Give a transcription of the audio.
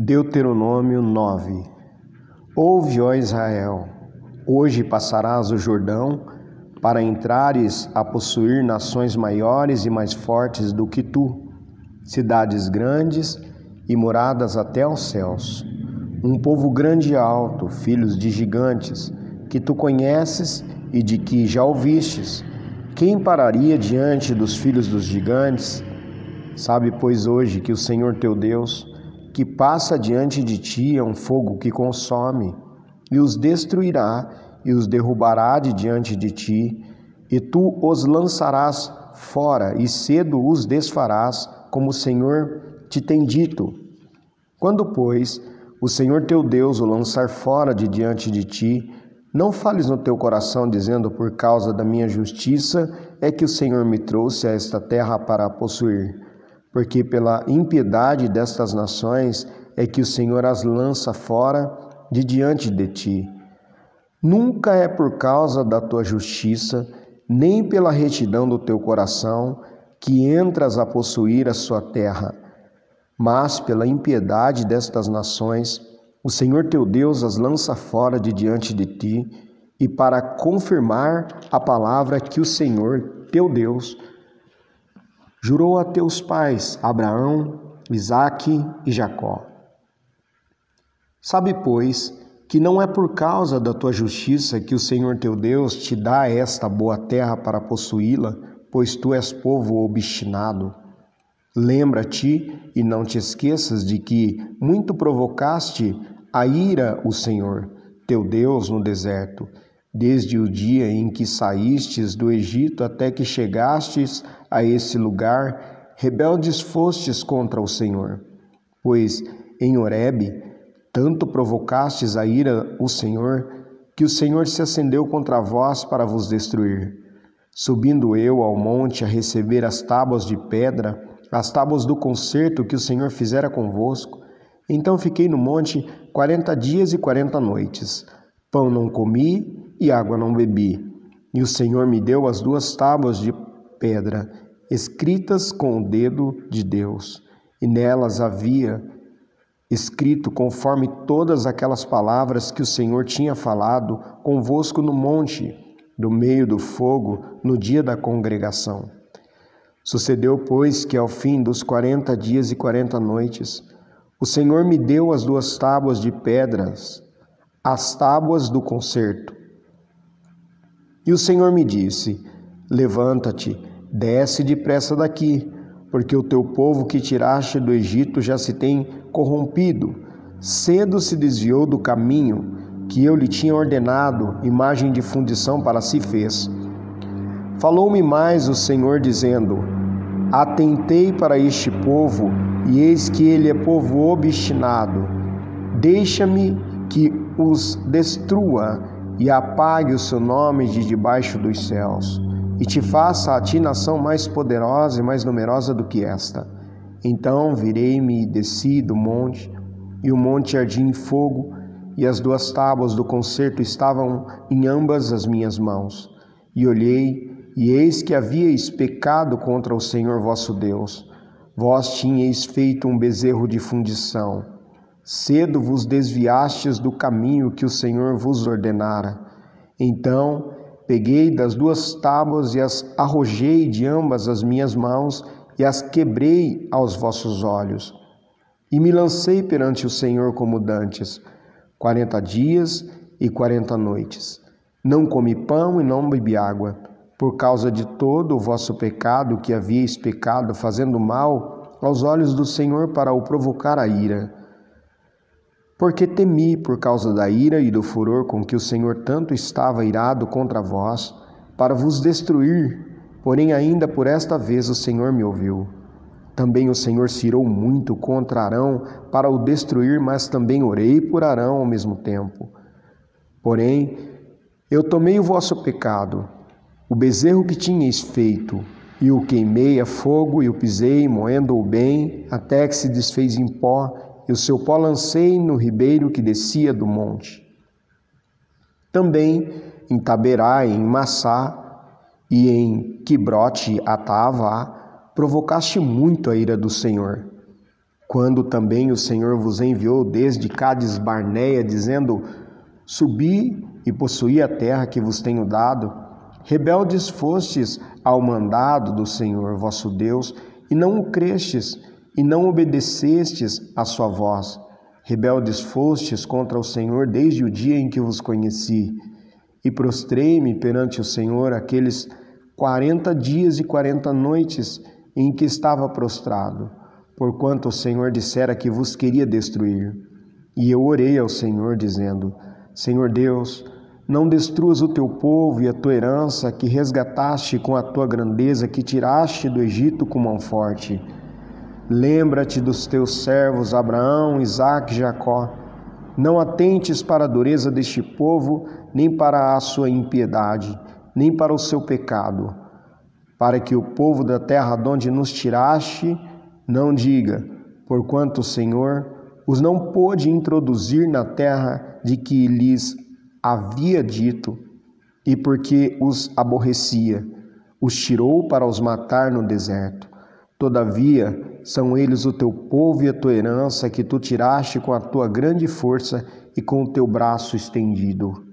Deuteronômio 9 Ouve, ó Israel, hoje passarás o Jordão para entrares a possuir nações maiores e mais fortes do que tu, cidades grandes e moradas até aos céus. Um povo grande e alto, filhos de gigantes, que tu conheces e de que já ouvistes. Quem pararia diante dos filhos dos gigantes? Sabe, pois, hoje que o Senhor teu Deus que passa diante de ti é um fogo que consome, e os destruirá e os derrubará de diante de ti, e tu os lançarás fora, e cedo os desfarás, como o Senhor te tem dito. Quando, pois, o Senhor teu Deus o lançar fora de diante de ti, não fales no teu coração, dizendo: Por causa da minha justiça é que o Senhor me trouxe a esta terra para possuir porque pela impiedade destas nações é que o Senhor as lança fora de diante de ti. Nunca é por causa da tua justiça, nem pela retidão do teu coração, que entras a possuir a sua terra, mas pela impiedade destas nações, o Senhor teu Deus as lança fora de diante de ti, e para confirmar a palavra que o Senhor teu Deus jurou a teus pais, Abraão, Isaque e Jacó. Sabe, pois, que não é por causa da tua justiça que o Senhor teu Deus te dá esta boa terra para possuí-la, pois tu és povo obstinado. Lembra-te e não te esqueças de que muito provocaste a ira o Senhor, teu Deus, no deserto, desde o dia em que saístes do Egito até que chegastes a esse lugar, rebeldes fostes contra o Senhor. Pois em Horebe tanto provocastes a ira o Senhor, que o Senhor se acendeu contra vós para vos destruir. Subindo eu ao monte a receber as tábuas de pedra, as tábuas do concerto que o Senhor fizera convosco, então fiquei no monte quarenta dias e quarenta noites. Pão não comi e água não bebi. E o Senhor me deu as duas tábuas de pedra, escritas com o dedo de Deus, e nelas havia escrito conforme todas aquelas palavras que o Senhor tinha falado convosco no monte, do meio do fogo, no dia da congregação. Sucedeu, pois, que ao fim dos quarenta dias e quarenta noites, o Senhor me deu as duas tábuas de pedras, as tábuas do concerto, e o Senhor me disse: Levanta-te, desce depressa daqui, porque o teu povo que tiraste do Egito já se tem corrompido. Cedo se desviou do caminho que eu lhe tinha ordenado, imagem de fundição para si fez. Falou-me mais o Senhor, dizendo: Atentei para este povo, e eis que ele é povo obstinado. Deixa-me que os destrua e apague o seu nome de debaixo dos céus, e te faça a ti nação mais poderosa e mais numerosa do que esta. Então virei-me e desci do monte, e o monte ardia em fogo, e as duas tábuas do concerto estavam em ambas as minhas mãos. E olhei, e eis que havíeis pecado contra o Senhor vosso Deus. Vós tinhais feito um bezerro de fundição Cedo vos desviastes do caminho que o Senhor vos ordenara. Então peguei das duas tábuas e as arrojei de ambas as minhas mãos e as quebrei aos vossos olhos. E me lancei perante o Senhor como dantes, quarenta dias e quarenta noites. Não comi pão e não bebi água, por causa de todo o vosso pecado que havíeis pecado, fazendo mal aos olhos do Senhor para o provocar a ira porque temi por causa da ira e do furor com que o Senhor tanto estava irado contra vós, para vos destruir. Porém, ainda por esta vez o Senhor me ouviu. Também o Senhor se irou muito contra Arão para o destruir, mas também orei por Arão ao mesmo tempo. Porém, eu tomei o vosso pecado, o bezerro que tinhais feito, e o queimei a fogo e o pisei, moendo-o bem, até que se desfez em pó, e o seu pó lancei no ribeiro que descia do monte. Também em Taberá, em Massá e em Quibrote Atava, provocaste muito a ira do Senhor. Quando também o Senhor vos enviou desde Cádiz Barneia, dizendo: Subi e possuí a terra que vos tenho dado, rebeldes fostes ao mandado do Senhor vosso Deus, e não o crestes, e não obedecestes à sua voz. Rebeldes fostes contra o Senhor desde o dia em que vos conheci. E prostrei-me perante o Senhor aqueles quarenta dias e quarenta noites em que estava prostrado porquanto o Senhor dissera que vos queria destruir. E eu orei ao Senhor, dizendo: Senhor Deus, não destruas o teu povo e a tua herança que resgataste com a tua grandeza, que tiraste do Egito com mão forte. Lembra-te dos teus servos Abraão, Isaque e Jacó. Não atentes para a dureza deste povo, nem para a sua impiedade, nem para o seu pecado, para que o povo da terra de onde nos tiraste não diga, porquanto o Senhor os não pôde introduzir na terra de que lhes havia dito, e porque os aborrecia, os tirou para os matar no deserto. Todavia, são eles o teu povo e a tua herança que tu tiraste com a tua grande força e com o teu braço estendido.